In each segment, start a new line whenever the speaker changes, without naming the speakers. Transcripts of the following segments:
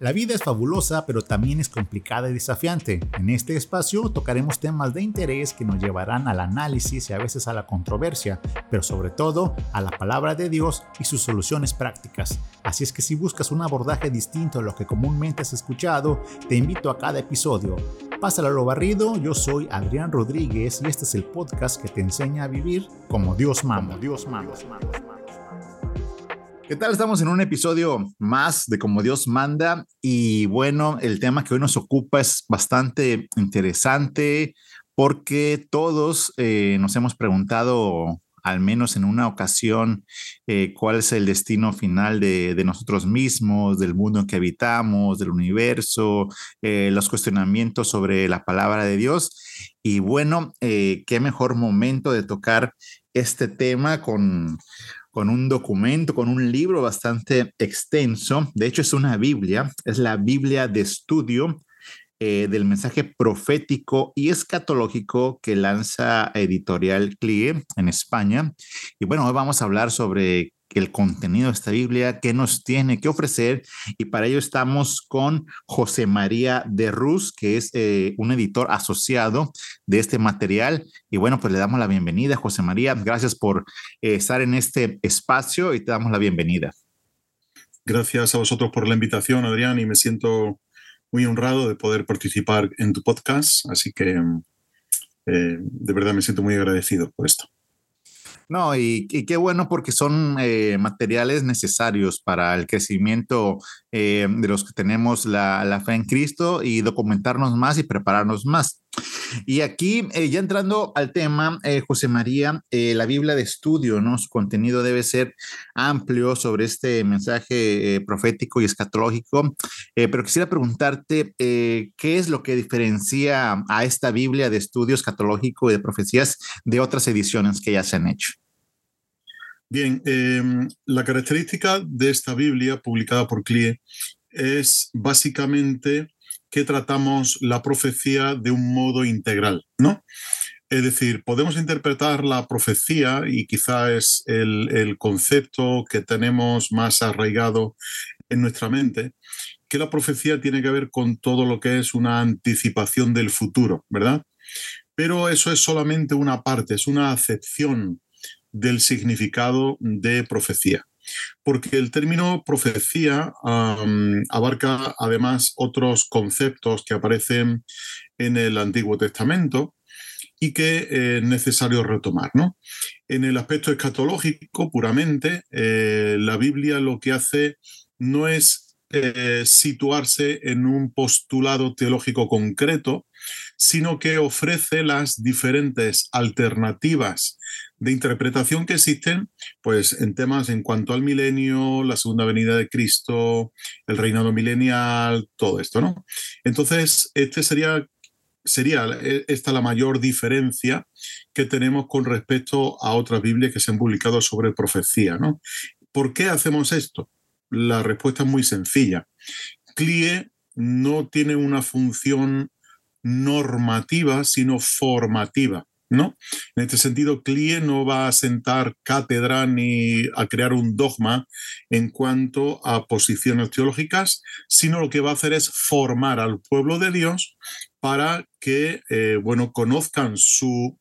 La vida es fabulosa, pero también es complicada y desafiante. En este espacio tocaremos temas de interés que nos llevarán al análisis y a veces a la controversia, pero sobre todo a la palabra de Dios y sus soluciones prácticas. Así es que si buscas un abordaje distinto a lo que comúnmente has escuchado, te invito a cada episodio. Pásalo a lo barrido, yo soy Adrián Rodríguez y este es el podcast que te enseña a vivir como Dios manda. Dios manda. ¿Qué tal? Estamos en un episodio más de Como Dios manda y bueno, el tema que hoy nos ocupa es bastante interesante porque todos eh, nos hemos preguntado al menos en una ocasión, eh, cuál es el destino final de, nosotros mismos, del mundo en que habitamos, del universo, eh, los cuestionamientos sobre la palabra de Dios. Y bueno, qué mejor momento de tocar este tema con, con un documento, con un libro bastante extenso. De hecho, es una Biblia, es la Biblia de estudio eh, del mensaje profético y escatológico que lanza Editorial CLIE en España. Y bueno, hoy vamos a hablar sobre el contenido de esta Biblia, qué nos tiene que ofrecer. Y para ello estamos con José María de Ruz, que es eh, un editor asociado de este material. Y bueno, pues le damos la bienvenida, José María. Gracias por eh, estar en este espacio y te damos la bienvenida.
Gracias a vosotros por la invitación, Adrián, y me siento muy honrado de poder participar en tu podcast. Así que eh, de verdad me siento muy agradecido por esto.
No, y, qué bueno porque son eh, materiales necesarios para el crecimiento eh, de los que tenemos la, fe en Cristo y documentarnos más y prepararnos más. Y aquí, eh, ya entrando al tema, José María, la Biblia de estudio, ¿no? Su contenido debe ser amplio sobre este mensaje profético y escatológico, pero quisiera preguntarte, ¿qué es lo que diferencia a esta Biblia de estudio escatológico y de profecías de otras ediciones que ya se han hecho?
Bien, em, la característica de esta Biblia publicada por CLIE es básicamente que tratamos la profecía de un modo integral, ¿no? Es decir, podemos interpretar la profecía, y quizá es el, el, concepto que tenemos más arraigado en nuestra mente, que la profecía tiene que ver con todo lo que es una anticipación del futuro, ¿verdad? Pero eso es solamente una parte, es una acepción del significado de profecía. Porque el término profecía abarca además otros conceptos que aparecen en el Antiguo Testamento y que es necesario retomar. ¿no? En el aspecto escatológico, puramente, eh, la Biblia lo que hace no es eh, situarse en un postulado teológico concreto, sino que ofrece las diferentes alternativas de interpretación que existen pues, en temas en cuanto al milenio, la segunda venida de Cristo, el reinado milenial, todo esto. ¿no? Entonces, este sería, sería e, esta la mayor diferencia que tenemos con respecto a otras Biblias que se han publicado sobre profecía. ¿no? ¿Por qué hacemos esto? La respuesta es muy sencilla. CLIE no tiene una función normativa, sino formativa. ¿No? En este sentido, CLIE no va a sentar cátedra ni a crear un dogma en cuanto a posiciones teológicas, sino lo que va a hacer es formar al pueblo de Dios para que, eh, bueno, conozcan su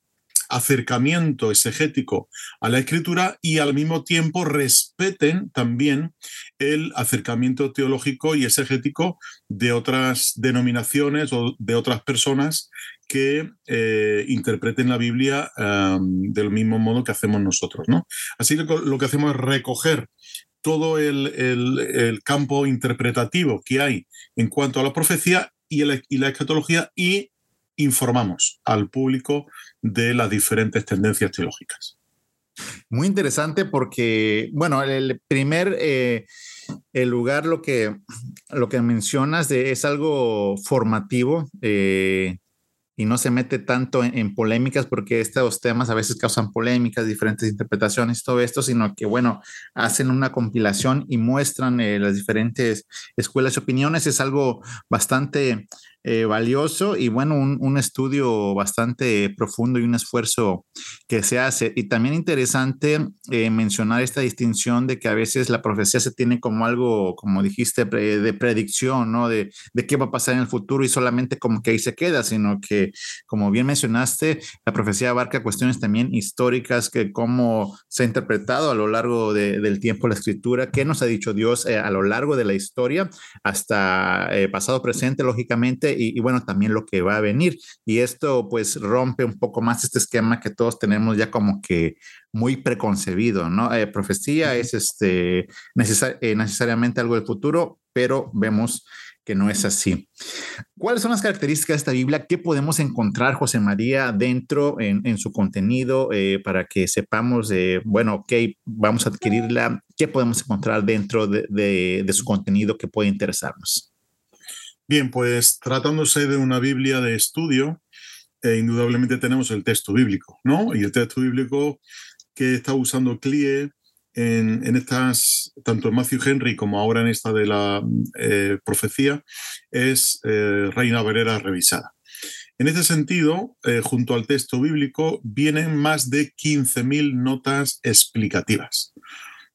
acercamiento exegético a la escritura y al mismo tiempo respeten también el acercamiento teológico y exegético de otras denominaciones o de otras personas que eh, interpreten la Biblia del mismo modo que hacemos nosotros. ¿no? Así que lo que hacemos es recoger todo el, el, campo interpretativo que hay en cuanto a la profecía y, la escatología y informamos al público de las diferentes tendencias teológicas.
Muy interesante porque, bueno, el primer eh, el lugar, lo que, lo que mencionas es algo formativo eh, y no se mete tanto en, polémicas porque estos temas a veces causan polémicas, diferentes interpretaciones, todo esto, sino que, bueno, hacen una compilación y muestran eh, las diferentes escuelas y opiniones. Es algo bastante eh, valioso y bueno, un, estudio bastante profundo y un esfuerzo que se hace. Y también interesante eh, mencionar esta distinción de que a veces la profecía se tiene como algo, como dijiste, de predicción, ¿no? De, de qué va a pasar en el futuro y solamente como que ahí se queda, sino que, como bien mencionaste, la profecía abarca cuestiones también históricas, que cómo se ha interpretado a lo largo del tiempo la escritura, qué nos ha dicho Dios eh, a lo largo de la historia, hasta pasado, presente, lógicamente y, bueno, también lo que va a venir. Y esto pues rompe un poco más este esquema que todos tenemos ya como que muy preconcebido, ¿no? Eh, profecía es este, eh, necesariamente algo del futuro, pero vemos que no es así. ¿Cuáles son las características de esta Biblia? ¿Qué podemos encontrar, José María, dentro en, su contenido eh, para que sepamos, bueno, ok, vamos a adquirirla? ¿Qué podemos encontrar dentro de, de su contenido que puede interesarnos?
Bien, pues tratándose de una Biblia de estudio, eh, indudablemente tenemos el texto bíblico, ¿no? Y el texto bíblico que está usando CLIE en, estas, tanto en Matthew Henry como ahora en esta de la eh, profecía, es eh, Reina Verera revisada. En este sentido, junto al texto bíblico, vienen más de 15.000 notas explicativas.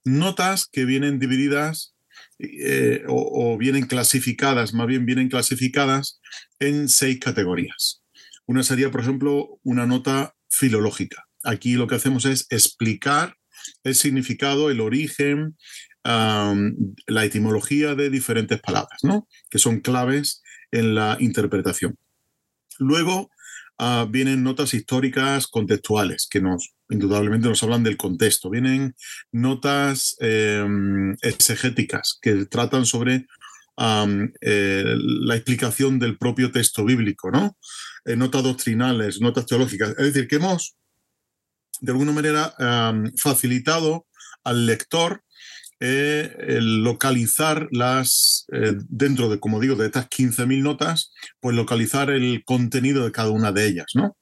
Notas que vienen divididas eh, o, vienen clasificadas, más bien vienen clasificadas en seis categorías. Una sería, por ejemplo, una nota filológica. Aquí lo que hacemos es explicar el significado, el origen, la etimología de diferentes palabras, ¿no? que son claves en la interpretación. Luego ah, vienen notas históricas contextuales que nos indudablemente nos hablan del contexto. Vienen notas em, exegéticas que tratan sobre eh, la explicación del propio texto bíblico, ¿no? Eh, notas doctrinales, notas teológicas. Es decir, que hemos, de alguna manera, facilitado al lector eh, el localizar las, dentro de, como digo, de estas 15.000 notas, pues localizar el contenido de cada una de ellas, ¿no?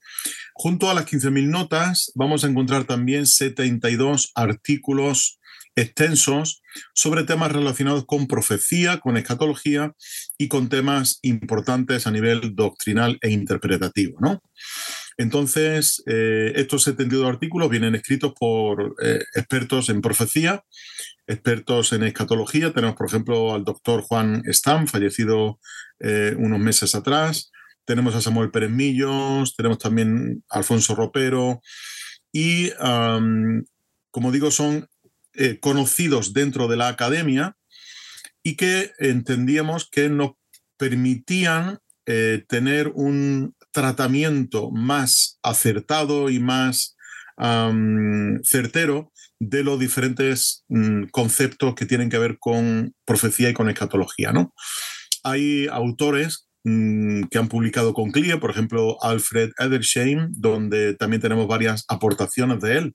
Junto a las 15.000 notas vamos a encontrar también 72 artículos extensos sobre temas relacionados con profecía, con escatología y con temas importantes a nivel doctrinal e interpretativo. ¿no? Entonces, eh, estos 72 artículos vienen escritos por eh, expertos en profecía, expertos en escatología. Tenemos, por ejemplo, al doctor Juan Stam, fallecido eh, unos meses atrás, tenemos a Samuel Pérez Millos, tenemos también a Alfonso Ropero y, como digo, son conocidos dentro de la academia y que entendíamos que nos permitían tener un tratamiento más acertado y más certero de los diferentes mm, conceptos que tienen que ver con profecía y con escatología. ¿no? Hay autores Mm, que han publicado con CLIA, por ejemplo, Alfred Edersheim, donde también tenemos varias aportaciones de él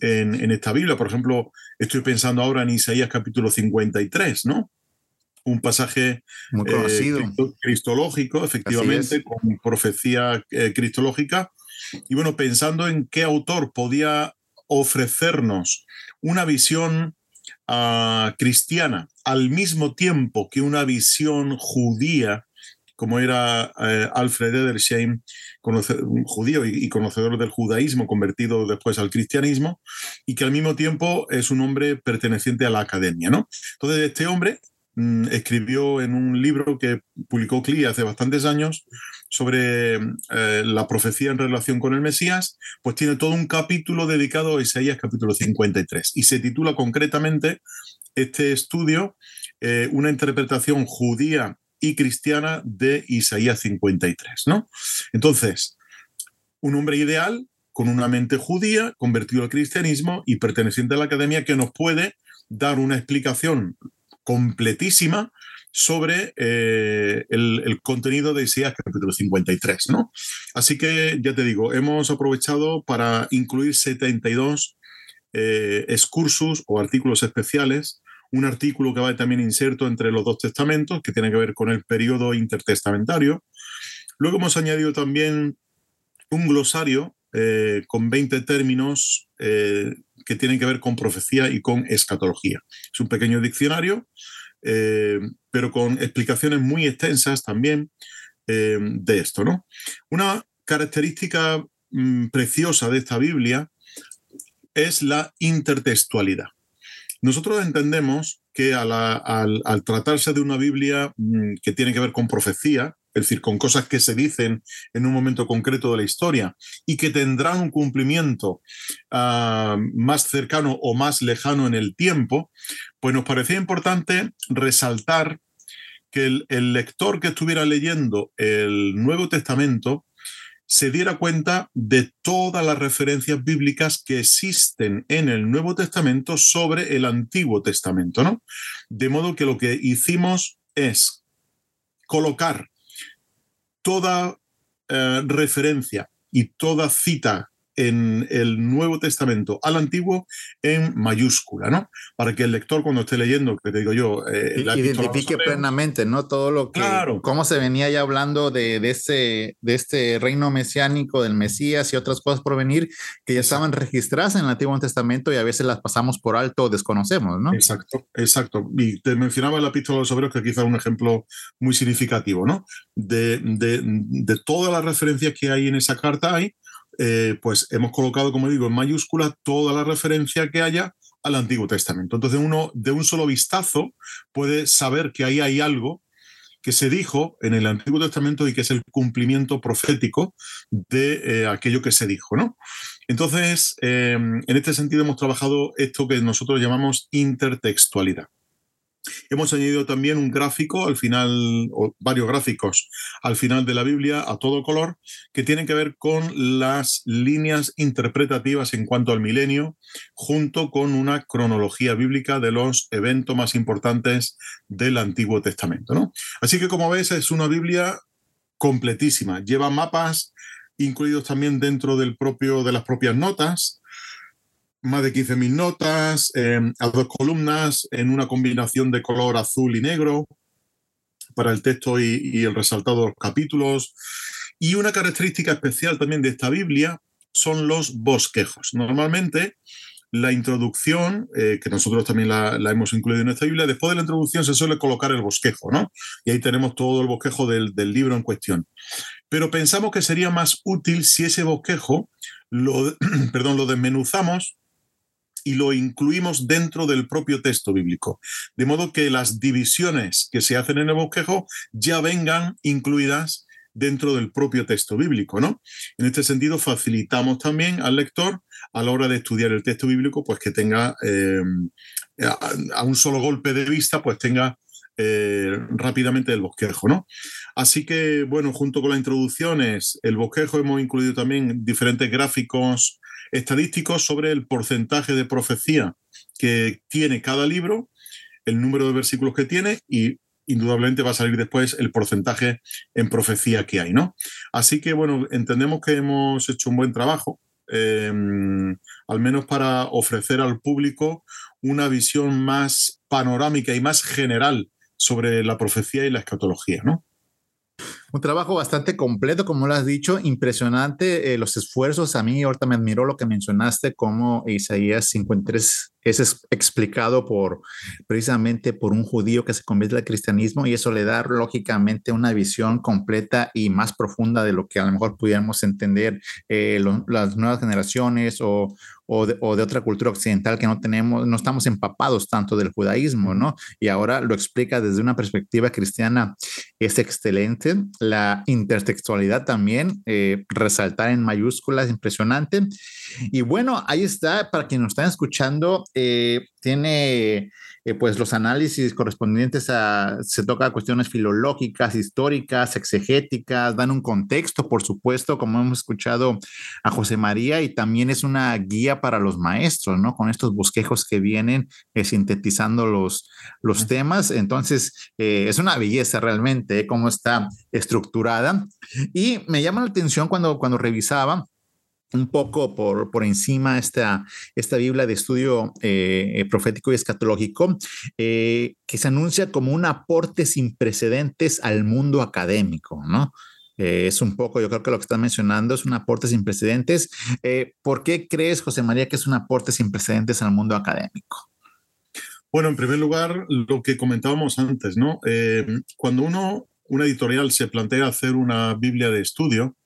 en, esta Biblia. Por ejemplo, estoy pensando ahora en Isaías capítulo 53, ¿no? Un pasaje
muy conocido. Eh,
cristológico, efectivamente, con profecía eh, cristológica. Y bueno, pensando en qué autor podía ofrecernos una visión ah, cristiana al mismo tiempo que una visión judía como era eh, Alfred Edersheim, judío y, conocedor del judaísmo, convertido después al cristianismo, y que al mismo tiempo es un hombre perteneciente a la academia. ¿no? Entonces, este hombre mm, escribió en un libro que publicó CLI hace bastantes años sobre eh, la profecía en relación con el Mesías, pues tiene todo un capítulo dedicado a Isaías capítulo 53 y se titula concretamente este estudio eh, una interpretación judía y cristiana de Isaías 53, ¿no? Entonces, un hombre ideal con una mente judía, convertido al cristianismo y perteneciente a la academia que nos puede dar una explicación completísima sobre eh, el, contenido de Isaías capítulo 53, ¿no? Así que ya te digo, hemos aprovechado para incluir 72 eh, excursus o artículos especiales un artículo que va también inserto entre los dos testamentos, que tiene que ver con el periodo intertestamentario. Luego hemos añadido también un glosario eh, con 20 términos eh, que tienen que ver con profecía y con escatología. Es un pequeño diccionario, eh, pero con explicaciones muy extensas también de esto, ¿no? Una característica mm, preciosa de esta Biblia es la intertextualidad. Nosotros entendemos que al, tratarse de una Biblia mm, que tiene que ver con profecía, es decir, con cosas que se dicen en un momento concreto de la historia y que tendrán un cumplimiento ah, más cercano o más lejano en el tiempo, pues nos parecía importante resaltar que el lector que estuviera leyendo el Nuevo Testamento se diera cuenta de todas las referencias bíblicas que existen en el Nuevo Testamento sobre el Antiguo Testamento, ¿no? De modo que lo que hicimos es colocar toda eh, referencia y toda cita en el Nuevo Testamento al Antiguo en mayúscula, ¿no? Para que el lector cuando esté leyendo, que te digo yo,
eh, identifique plenamente, ¿no? Todo lo que, claro. cómo se venía ya hablando de, de, este, de este reino mesiánico del Mesías y otras cosas por venir que ya estaban registradas en el Antiguo Testamento y a veces las pasamos por alto o desconocemos, ¿no?
Exacto, exacto. Y te mencionaba la epístola de los obreros que quizá es un ejemplo muy significativo, ¿no? De, de, de todas las referencias que hay en esa carta hay eh, pues hemos colocado, como digo, en mayúscula toda la referencia que haya al Antiguo Testamento. Entonces uno de un solo vistazo puede saber que ahí hay algo que se dijo en el Antiguo Testamento y que es el cumplimiento profético de eh, aquello que se dijo, ¿no? Entonces, eh, en este sentido hemos trabajado esto que nosotros llamamos intertextualidad. Hemos añadido también un gráfico al final, o varios gráficos al final de la Biblia a todo color, que tienen que ver con las líneas interpretativas en cuanto al milenio, junto con una cronología bíblica de los eventos más importantes del Antiguo Testamento. Así que como ves, es una Biblia completísima. Lleva mapas incluidos también dentro del propio, de las propias notas, más de 15.000 notas, em, a dos columnas, en una combinación de color azul y negro para el texto y, el resaltado de los capítulos. Y una característica especial también de esta Biblia son los bosquejos. Normalmente la introducción, eh, que nosotros también la, hemos incluido en esta Biblia, después de la introducción se suele colocar el bosquejo, ¿no? Y ahí tenemos todo el bosquejo del, del libro en cuestión. Pero pensamos que sería más útil si ese bosquejo lo, perdón, lo desmenuzamos y lo incluimos dentro del propio texto bíblico. De modo que las divisiones que se hacen en el bosquejo ya vengan incluidas dentro del propio texto bíblico, ¿no? En este sentido, facilitamos también al lector a la hora de estudiar el texto bíblico, pues que tenga eh, a, un solo golpe de vista, pues tenga eh, rápidamente el bosquejo, ¿no? Así que, bueno, junto con las introducciones, el bosquejo hemos incluido también diferentes gráficos estadísticos sobre el porcentaje de profecía que tiene cada libro, el número de versículos que tiene y indudablemente va a salir después el porcentaje en profecía que hay, ¿no? Así que, bueno, entendemos que hemos hecho un buen trabajo, em, al menos para ofrecer al público una visión más panorámica y más general sobre la profecía y la escatología, ¿no?
Un trabajo bastante completo, como lo has dicho, impresionante eh, los esfuerzos. A mí ahorita me admiró lo que mencionaste, como Isaías 53 es explicado por precisamente por un judío que se convierte al cristianismo y eso le da lógicamente una visión completa y más profunda de lo que a lo mejor pudiéramos entender eh, las nuevas generaciones o, o de, otra cultura occidental que no tenemos, no estamos empapados tanto del judaísmo, ¿no? Y ahora lo explica desde una perspectiva cristiana, es excelente. La intertextualidad también, eh, resaltar en mayúsculas, impresionante. Y bueno, ahí está, para quienes nos están escuchando, eh, tiene eh, pues los análisis correspondientes a, se toca cuestiones filológicas, históricas, exegéticas, dan un contexto, por supuesto, como hemos escuchado a José María, y también es una guía para los maestros, ¿no? Con estos bosquejos que vienen eh, sintetizando los, los temas. Entonces, es una belleza realmente cómo está estructurada. Y me llama la atención cuando, cuando revisaba un poco por, por encima esta, esta Biblia de estudio eh, profético y escatológico, eh, que se anuncia como un aporte sin precedentes al mundo académico, ¿no? Eh, es un poco, yo creo que lo que estás mencionando es un aporte sin precedentes. ¿Por qué crees, José María, que es un aporte sin precedentes al mundo académico?
Bueno, en primer lugar, lo que comentábamos antes, ¿no? cuando uno una editorial se plantea hacer una Biblia de estudio,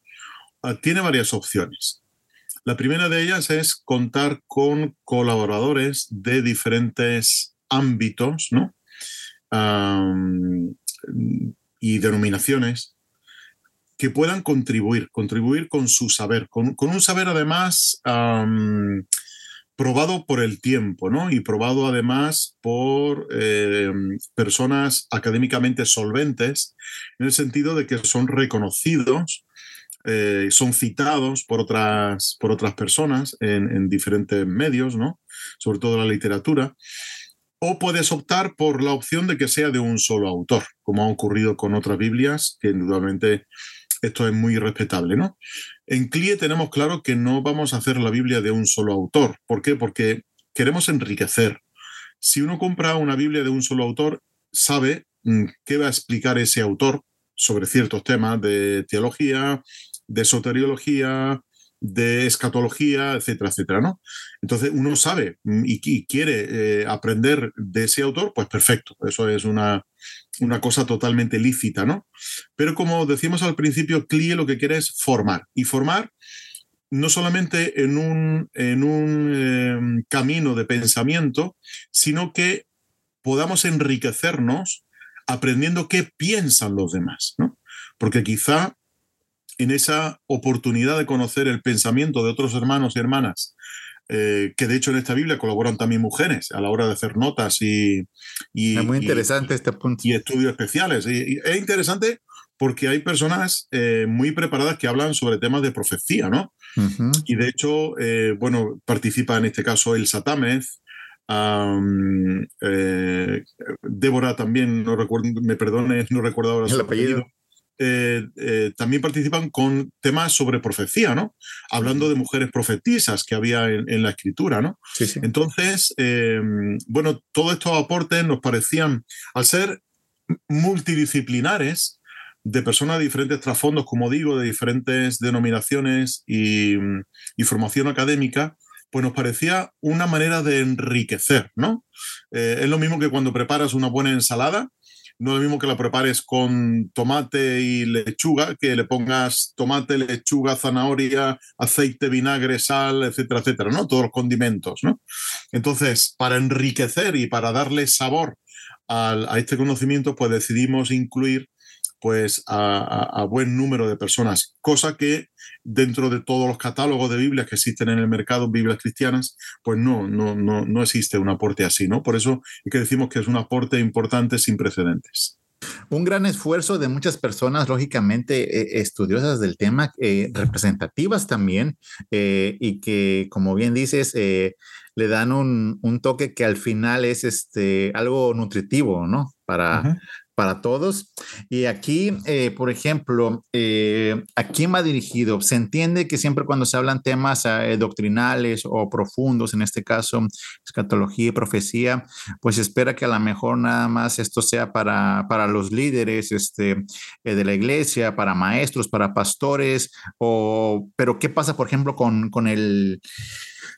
ah, tiene varias opciones. La primera de ellas es contar con colaboradores de diferentes ámbitos ¿no? y denominaciones que puedan contribuir, contribuir con su saber, con, un saber además probado por el tiempo, ¿no? Y probado además por eh, personas académicamente solventes, en el sentido de que son reconocidos, eh, son citados por otras, por otras personas en, diferentes medios, ¿no? Sobre todo la literatura. O puedes optar por la opción de que sea de un solo autor, como ha ocurrido con otras Biblias, que indudablemente esto es muy respetable, ¿no? En CLIE tenemos claro que no vamos a hacer la Biblia de un solo autor. ¿Por qué? Porque queremos enriquecer. Si uno compra una Biblia de un solo autor, sabe mm, qué va a explicar ese autor sobre ciertos temas de teología, de soteriología, de escatología, etcétera, etcétera, ¿no? Entonces uno sabe mm, y, quiere eh, aprender de ese autor, pues perfecto, eso es una, una cosa totalmente lícita, ¿no? Pero como decíamos al principio, CLIE lo que quiere es formar y formar no solamente en un, en un em, camino de pensamiento, sino que podamos enriquecernos aprendiendo qué piensan los demás, ¿no? Porque quizá en esa oportunidad de conocer el pensamiento de otros hermanos y hermanas, eh, que de hecho en esta Biblia colaboran también mujeres a la hora de hacer notas y... y
es muy interesante este punto.
Y estudios especiales. Y, es interesante porque hay personas eh, muy preparadas que hablan sobre temas de profecía, ¿no? Y de hecho, eh, bueno, participa en este caso el Satamez, Débora también, no recuerdo, me perdone, no recuerdo ahora
su apellido.
Eh, eh, también participan con temas sobre profecía, ¿no? Hablando de mujeres profetisas que había en, la escritura, ¿no? Entonces, em, bueno, todos estos aportes nos parecían, al ser multidisciplinares, de personas de diferentes trasfondos, como digo, de diferentes denominaciones y, formación académica, pues nos parecía una manera de enriquecer, ¿no? Eh, es lo mismo que cuando preparas una buena ensalada, no es lo mismo que la prepares con tomate y lechuga, que le pongas tomate, lechuga, zanahoria, aceite, vinagre, sal, etcétera, etcétera, ¿no? Todos los condimentos, ¿no? Entonces, para enriquecer y para darle sabor a este conocimiento, pues decidimos incluir pues a, buen número de personas, cosa que dentro de todos los catálogos de Biblias que existen en el mercado, Biblias cristianas, pues no, no, no, no existe un aporte así, ¿no? Por eso es que decimos que es un aporte importante sin precedentes.
Un gran esfuerzo de muchas personas, lógicamente, eh, estudiosas del tema, eh, representativas también, eh, y que, como bien dices, le dan un, un, toque que al final es este, algo nutritivo, ¿no? Para, para todos. Y aquí, eh, por ejemplo, eh, ¿a quién va dirigido? Se entiende que siempre cuando se hablan temas eh, doctrinales o profundos, en este caso, escatología y profecía, pues espera que a lo mejor nada más esto sea para, para los líderes este, de la iglesia, para maestros, para pastores, o, pero ¿qué pasa, por ejemplo, con, con el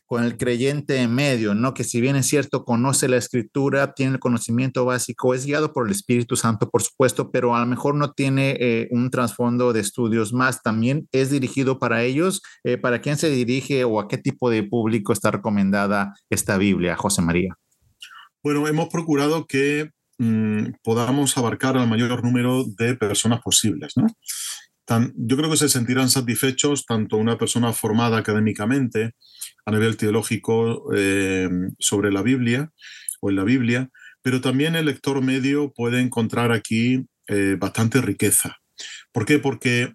con el creyente en medio, ¿no? Que si bien es cierto, conoce la escritura, tiene el conocimiento básico, es guiado por el Espíritu Santo, por supuesto, pero a lo mejor no tiene eh, un trasfondo de estudios más. También es dirigido para ellos. Eh, ¿Para quién se dirige o a qué tipo de público está recomendada esta Biblia, José María?
Bueno, hemos procurado que mm, podamos abarcar al mayor número de personas posibles, ¿no? Yo creo que se sentirán satisfechos tanto una persona formada académicamente a nivel teológico eh, sobre la Biblia o en la Biblia, pero también el lector medio puede encontrar aquí eh, bastante riqueza. ¿Por qué? Porque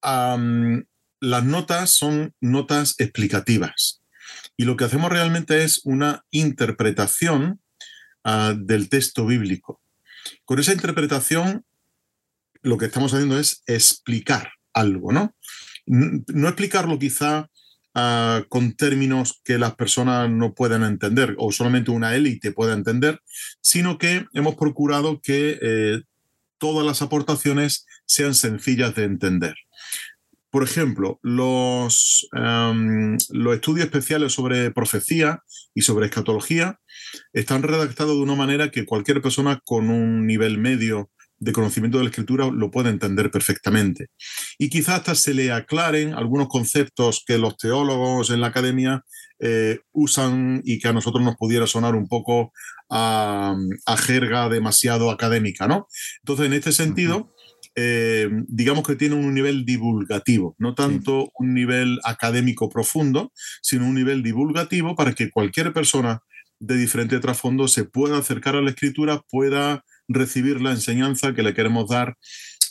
las notas son notas explicativas y lo que hacemos realmente es una interpretación ah, del texto bíblico. Con esa interpretación lo que estamos haciendo es explicar algo, ¿no? No explicarlo quizá ah, con términos que las personas no puedan entender o solamente una élite pueda entender, sino que hemos procurado que eh, todas las aportaciones sean sencillas de entender. Por ejemplo, los, los estudios especiales sobre profecía y sobre escatología están redactados de una manera que cualquier persona con un nivel medio de conocimiento de la escritura lo puede entender perfectamente. Y quizás hasta se le aclaren algunos conceptos que los teólogos en la academia eh, usan y que a nosotros nos pudiera sonar un poco a, jerga demasiado académica, ¿no? Entonces, en este sentido, eh, digamos que tiene un nivel divulgativo, no tanto un nivel académico profundo, sino un nivel divulgativo para que cualquier persona de diferente trasfondo se pueda acercar a la escritura, pueda recibir la enseñanza que le queremos dar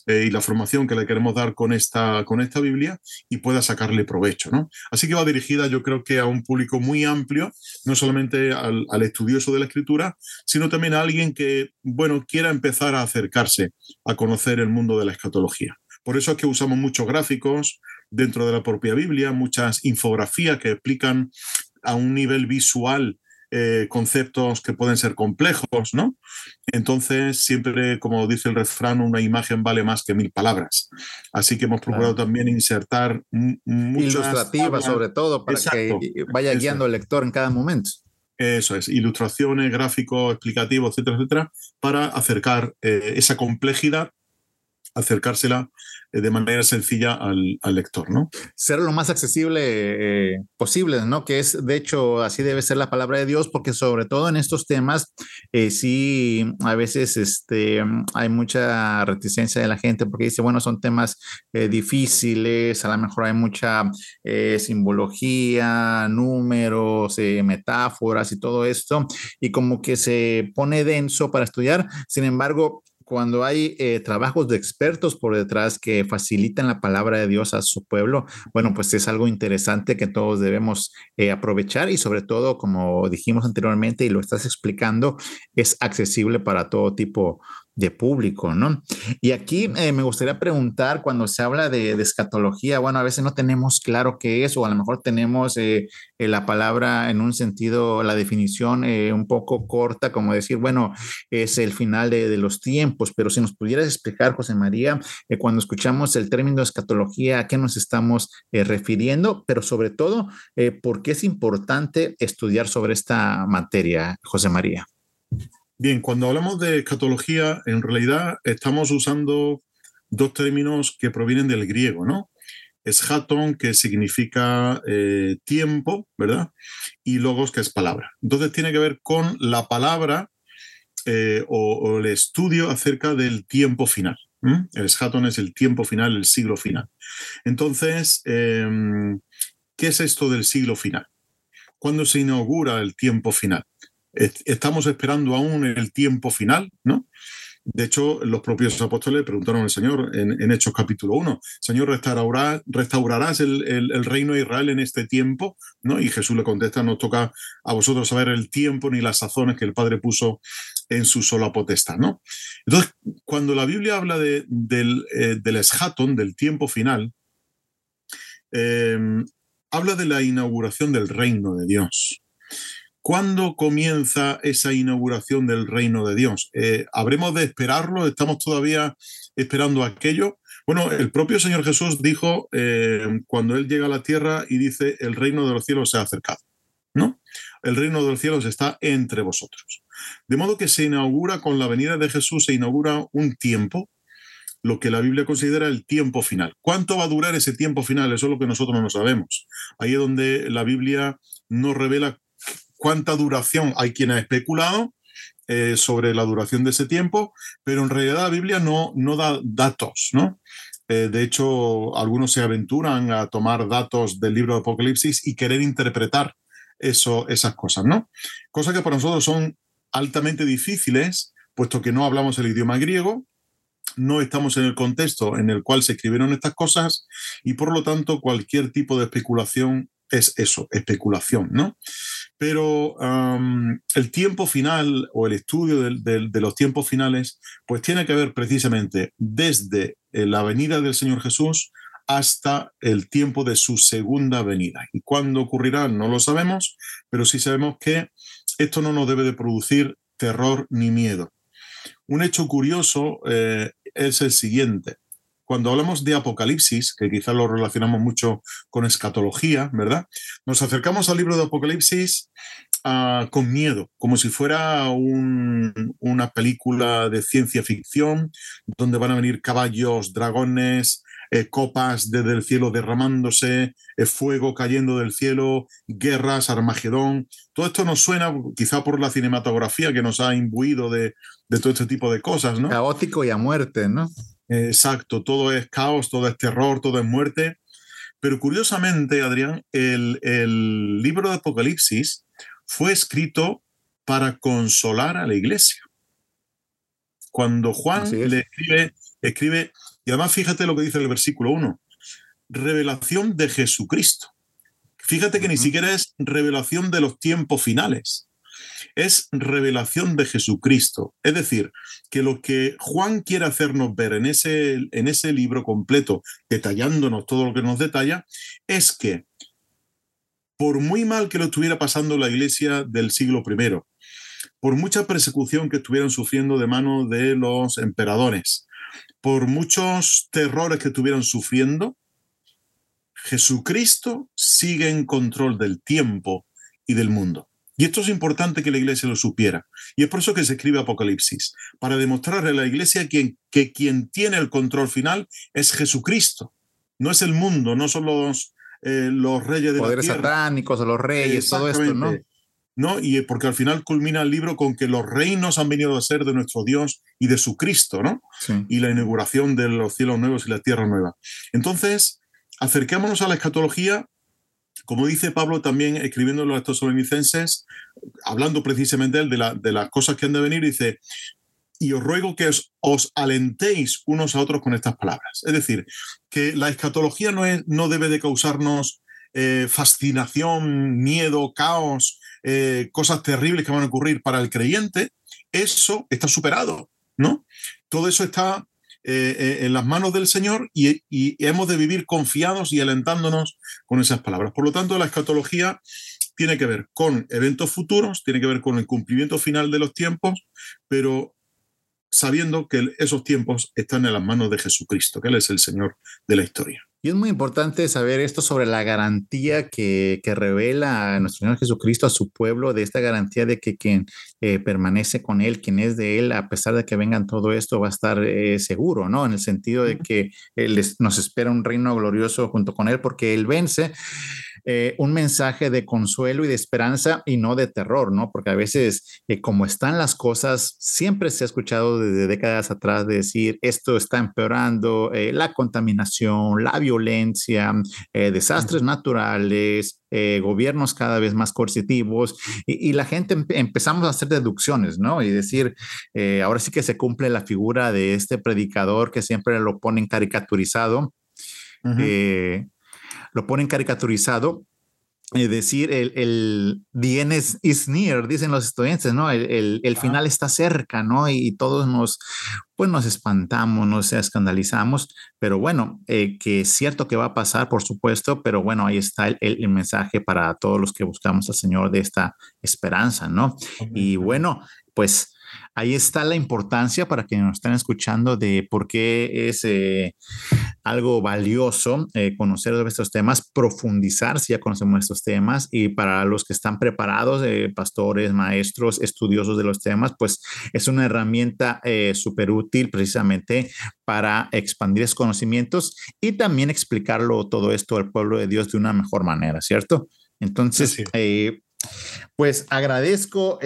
eh, y la formación que le queremos dar con esta, con esta Biblia y pueda sacarle provecho. ¿no? Así que va dirigida yo creo que a un público muy amplio, no solamente al, al estudioso de la escritura, sino también a alguien que, bueno, quiera empezar a acercarse a conocer el mundo de la escatología. Por eso es que usamos muchos gráficos dentro de la propia Biblia, muchas infografías que explican a un nivel visual eh, conceptos que pueden ser complejos, ¿no? Entonces, siempre, como dice el refrán, una imagen vale más que mil palabras. Así que hemos procurado también insertar
muchas... Ilustrativas, sobre todo, para que vaya guiando al lector en cada momento.
Eso es, ilustraciones, gráficos, explicativos, etcétera, etcétera, para acercar eh, esa complejidad, acercársela eh, de manera sencilla al, lector, ¿no?
Ser lo más accesible eh, posible, ¿no? Que es, de hecho, así debe ser la palabra de Dios, porque sobre todo en estos temas, eh, sí, a veces este, hay mucha reticencia de la gente porque dice, bueno, son temas difíciles, a lo mejor hay mucha simbología, números, metáforas y todo esto, y como que se pone denso para estudiar. Sin embargo, cuando hay eh, trabajos de expertos por detrás que facilitan la palabra de Dios a su pueblo, bueno, pues es algo interesante que todos debemos eh, aprovechar y sobre todo, como dijimos anteriormente y lo estás explicando, es accesible para todo tipo de público, ¿no? Y aquí eh, me gustaría preguntar, cuando se habla de, escatología, bueno, a veces no tenemos claro qué es, o a lo mejor tenemos eh, eh, la palabra en un sentido, la definición un poco corta, como decir, bueno, es el final de, de los tiempos, pero si nos pudieras explicar, José María, cuando escuchamos el término escatología, ¿a qué nos estamos refiriendo? Pero sobre todo, ¿por qué es importante estudiar sobre esta materia, José María?
Bien, cuando hablamos de escatología, en realidad estamos usando dos términos que provienen del griego, ¿no? Eschaton, que significa eh, tiempo, ¿verdad? Y logos, que es palabra. Entonces tiene que ver con la palabra eh, o, el estudio acerca del tiempo final. El eschaton es el tiempo final, el siglo final. Entonces, em, ¿qué es esto del siglo final? ¿Cuándo se inaugura el tiempo final? Estamos esperando aún el tiempo final, ¿no? De hecho, los propios apóstoles preguntaron al Señor en, Hechos capítulo 1, Señor, ¿restaurarás el, reino de Israel en este tiempo? ¿No? Y Jesús le contesta, no toca a vosotros saber el tiempo ni las sazones que el Padre puso en su sola potestad. ¿no? Entonces, cuando la Biblia habla de, del, eh, del eschaton, del tiempo final, eh, habla de la inauguración del reino de Dios. ¿Cuándo comienza esa inauguración del reino de Dios? Eh, ¿Habremos de esperarlo? ¿Estamos todavía esperando aquello? Bueno, el propio Señor Jesús dijo eh, cuando Él llega a la tierra y dice, el reino de los cielos se ha acercado, ¿no? El reino de los cielos está entre vosotros. De modo que se inaugura con la venida de Jesús, se inaugura un tiempo, lo que la Biblia considera el tiempo final. ¿Cuánto va a durar ese tiempo final? Eso es lo que nosotros no sabemos. Ahí es donde la Biblia nos revela cuánta duración. Hay quien ha especulado eh, sobre la duración de ese tiempo, pero en realidad la Biblia no, no da datos, ¿no? Eh, de hecho, algunos se aventuran a tomar datos del libro de Apocalipsis y querer interpretar eso, esas cosas, ¿no? Cosas que para nosotros son altamente difíciles, puesto que no hablamos el idioma griego, no estamos en el contexto en el cual se escribieron estas cosas y por lo tanto cualquier tipo de especulación es eso, especulación, ¿no? Pero el tiempo final o el estudio de, los tiempos finales, pues tiene que ver precisamente desde eh, la venida del Señor Jesús hasta el tiempo de su segunda venida. Y cuándo ocurrirá no lo sabemos, pero sí sabemos que esto no nos debe de producir terror ni miedo. Un hecho curioso eh, es el siguiente. Cuando hablamos de Apocalipsis, que quizás lo relacionamos mucho con escatología, ¿verdad? Nos acercamos al libro de Apocalipsis ah, con miedo, como si fuera una película de ciencia ficción, donde van a venir caballos, dragones, eh, copas desde el cielo derramándose, eh, fuego cayendo del cielo, guerras, Armagedón. Todo esto nos suena, quizá por la cinematografía que nos ha imbuido de, todo este tipo de cosas, ¿no?
Caótico y a muerte, ¿no?
Exacto, todo es caos, todo es terror, todo es muerte. Pero curiosamente, Adrián, el, el libro de Apocalipsis fue escrito para consolar a la iglesia. Cuando Juan le escribe, escribe y además fíjate lo que dice el versículo 1, revelación de Jesucristo. Fíjate que ni siquiera es revelación de los tiempos finales, es revelación de Jesucristo. Es decir, que lo que Juan quiere hacernos ver en ese, en ese libro completo, detallándonos todo lo que nos detalla, es que por muy mal que lo estuviera pasando la iglesia del siglo I, por mucha persecución que estuvieran sufriendo de mano de los emperadores, por muchos terrores que estuvieran sufriendo, Jesucristo sigue en control del tiempo y del mundo. Y esto es importante que la iglesia lo supiera. Y es por eso que se escribe Apocalipsis, para demostrarle a la iglesia que, que quien tiene el control final es Jesucristo. No es el mundo, no son los, eh, los reyes de
Poderes
la tierra.
satánicos los reyes, todo esto, ¿no?
¿no? Y porque al final culmina el libro con que los reinos han venido a ser de nuestro Dios y de su Cristo, ¿no? Y la inauguración de los cielos nuevos y la tierra nueva. Entonces, acerquémonos a la escatología, como dice Pablo también escribiéndolo a estos solenicenses, hablando precisamente de, la, de las cosas que han de venir, dice, y os ruego que os, alentéis unos a otros con estas palabras. Es decir, que la escatología no, es, no debe de causarnos eh, fascinación, miedo, caos, eh, cosas terribles que van a ocurrir para el creyente, eso está superado, ¿no? Todo eso está eh, eh, en las manos del Señor y, hemos de vivir confiados y alentándonos con esas palabras. Por lo tanto, la escatología tiene que ver con eventos futuros, tiene que ver con el cumplimiento final de los tiempos, pero sabiendo que esos tiempos están en las manos de Jesucristo, que Él es el Señor de la historia.
Y es muy importante saber esto sobre la garantía que, que revela a nuestro Señor Jesucristo a su pueblo, de esta garantía de que quien eh, permanece con Él, quien es de Él, a pesar de que vengan todo esto, va a estar eh, seguro, ¿no? En el sentido de que él nos espera un reino glorioso junto con Él, porque Él vence. Eh, un mensaje de consuelo y de esperanza y no de terror, ¿no? Porque a veces, como están las cosas, siempre se ha escuchado desde décadas atrás decir esto está empeorando, la contaminación, la violencia, eh, desastres naturales, eh, gobiernos cada vez más coercitivos y, la gente empezamos a hacer deducciones, ¿no? Y decir, eh, ahora sí que se cumple la figura de este predicador que siempre lo ponen caricaturizado. Lo ponen caricaturizado es decir, el, el the end is, near, dicen los estudiantes, ¿no? El, el, final está cerca, ¿no? Y, todos nos, pues nos espantamos, nos escandalizamos, pero bueno, eh, que es cierto que va a pasar, por supuesto, pero bueno, ahí está el, mensaje para todos los que buscamos al Señor de esta esperanza, ¿no? Y bueno, pues ahí está la importancia para quienes nos están escuchando de por qué es eh, algo valioso eh, conocer estos temas, profundizar si ya conocemos estos temas y para los que están preparados, eh, pastores, maestros, estudiosos de los temas, pues es una herramienta súper útil precisamente para expandir esos conocimientos y también explicarlo todo esto al pueblo de Dios de una mejor manera, ¿cierto? Entonces, pues agradezco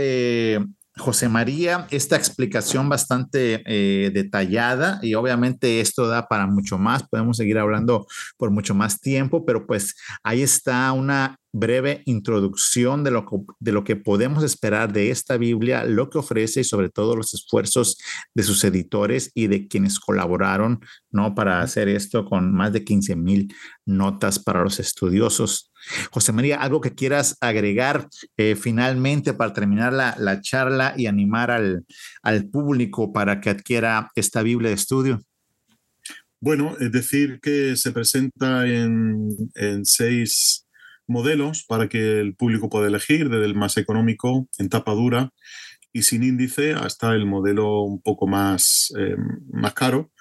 José María, esta explicación bastante eh, detallada y obviamente esto da para mucho más, podemos seguir hablando por mucho más tiempo, pero pues ahí está una breve introducción de lo, de lo que podemos esperar de esta Biblia, lo que ofrece y sobre todo los esfuerzos de sus editores y de quienes colaboraron, ¿no? Para hacer esto con más de 15 mil notas para los estudiosos. José María, algo que quieras agregar eh, finalmente para terminar la, la, charla y animar al, al público para que adquiera esta Biblia de estudio.
Bueno, es decir, que se presenta en, en seis modelos para que el público pueda elegir, desde el más económico en tapa dura y sin índice hasta el modelo un poco más, eh, más caro,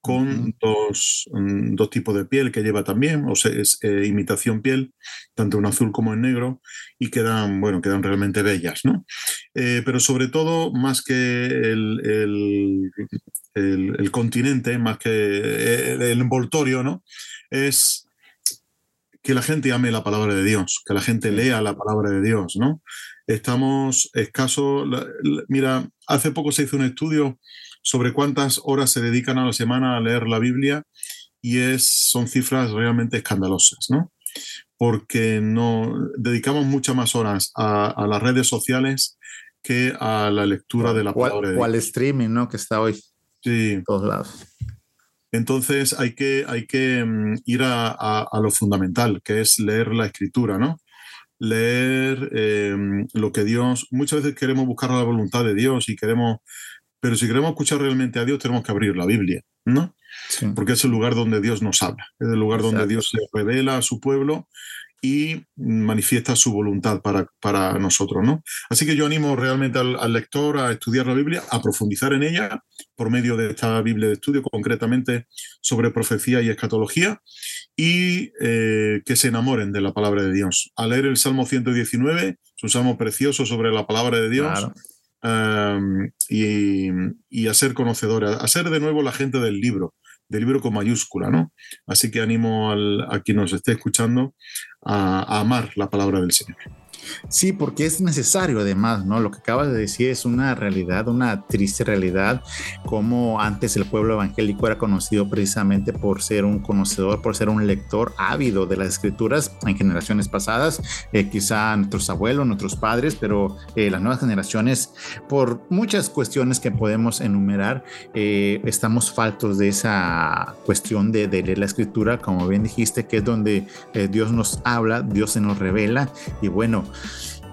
con dos, mm, dos, tipos de piel que lleva también, o sea, es eh, imitación piel, tanto en azul como en negro, y quedan, bueno, quedan realmente bellas, ¿no? Eh, pero sobre todo, más que el, el, el, continente, más que el envoltorio, ¿no? Es que la gente ame la palabra de Dios, que la gente lea la palabra de Dios, ¿no? Estamos escasos, mira, hace poco se hizo un estudio sobre cuántas horas se dedican a la semana a leer la Biblia y es, son cifras realmente escandalosas, ¿no? Porque no, dedicamos muchas más horas a, las redes sociales que a la lectura de la palabra.
O al streaming, ¿no? Que está hoy.
Sí. En todos lados. Entonces hay que, hay que mm, ir a, lo fundamental, que es leer la escritura, ¿no? Leer em, lo que Dios, muchas veces queremos buscar la voluntad de Dios y queremos pero si queremos escuchar realmente a Dios, tenemos que abrir la Biblia, ¿no? Porque es el lugar donde Dios nos habla, es el lugar donde Dios se revela a su pueblo y manifiesta su voluntad para, para nosotros, ¿no? Así que yo animo realmente al, lector a estudiar la Biblia, a profundizar en ella por medio de esta Biblia de estudio, concretamente sobre profecía y escatología, y eh, que se enamoren de la palabra de Dios. A leer el Salmo 119, es un salmo precioso sobre la palabra de Dios y, a ser conocedora, a ser de nuevo la gente del libro, del libro con mayúscula, ¿no? Así que animo a quien nos esté escuchando a amar la palabra del Señor.
Sí, porque es necesario además, ¿no? Lo que acabas de decir es una realidad, una triste realidad, como antes el pueblo evangélico era conocido precisamente por ser un conocedor, por ser un lector ávido de las escrituras en generaciones pasadas, eh, quizá nuestros abuelos, nuestros padres, pero eh, las nuevas generaciones, por muchas cuestiones que podemos enumerar, eh, estamos faltos de esa cuestión de, de, leer la escritura, como bien dijiste, que es donde Dios nos habla, Dios se nos revela, y bueno,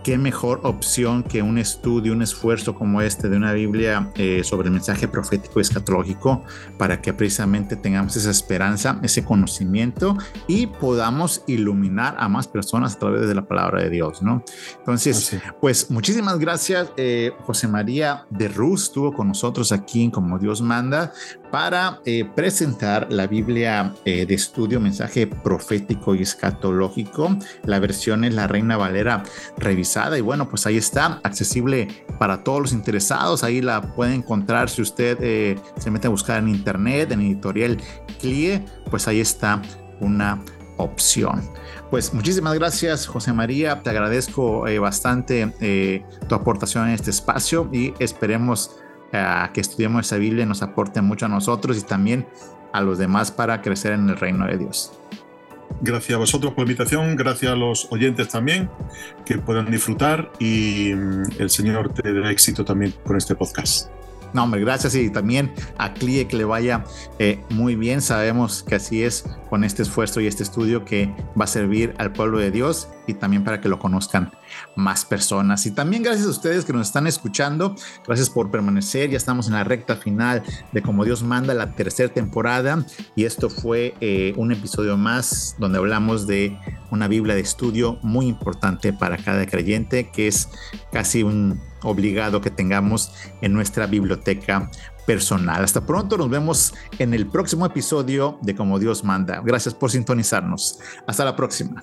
qué mejor opción que un estudio, un esfuerzo como este de una Biblia eh, sobre el mensaje profético y escatológico para que precisamente tengamos esa esperanza, ese conocimiento y podamos iluminar a más personas a través de la palabra de Dios, ¿no? Entonces, pues muchísimas gracias, eh, José María de Ruz estuvo con nosotros aquí en Como Dios Manda para eh, presentar la Biblia de estudio, mensaje profético y escatológico. La versión es la Reina Valera revisada y bueno, pues ahí está, accesible para todos los interesados. Ahí la puede encontrar si usted eh, se mete a buscar en internet, en editorial CLIE, pues ahí está una opción. Pues muchísimas gracias, José María. Te agradezco eh, bastante tu aportación en este espacio y esperemos que estudiemos esa Biblia nos aporte mucho a nosotros y también a los demás para crecer en el reino de Dios.
Gracias a vosotros por la invitación, gracias a los oyentes también que puedan disfrutar y mm, el Señor te dé éxito también con este podcast.
No, hombre, gracias y también a CLIE que le vaya eh, muy bien. Sabemos que así es con este esfuerzo y este estudio que va a servir al pueblo de Dios y también para que lo conozcan más personas. Y también gracias a ustedes que nos están escuchando. Gracias por permanecer. Ya estamos en la recta final de Como Dios manda la tercera temporada y esto fue eh, un episodio más donde hablamos de una Biblia de estudio muy importante para cada creyente que es casi un obligado que tengamos en nuestra biblioteca personal. Hasta pronto, nos vemos en el próximo episodio de Como Dios manda. Gracias por sintonizarnos. Hasta la próxima.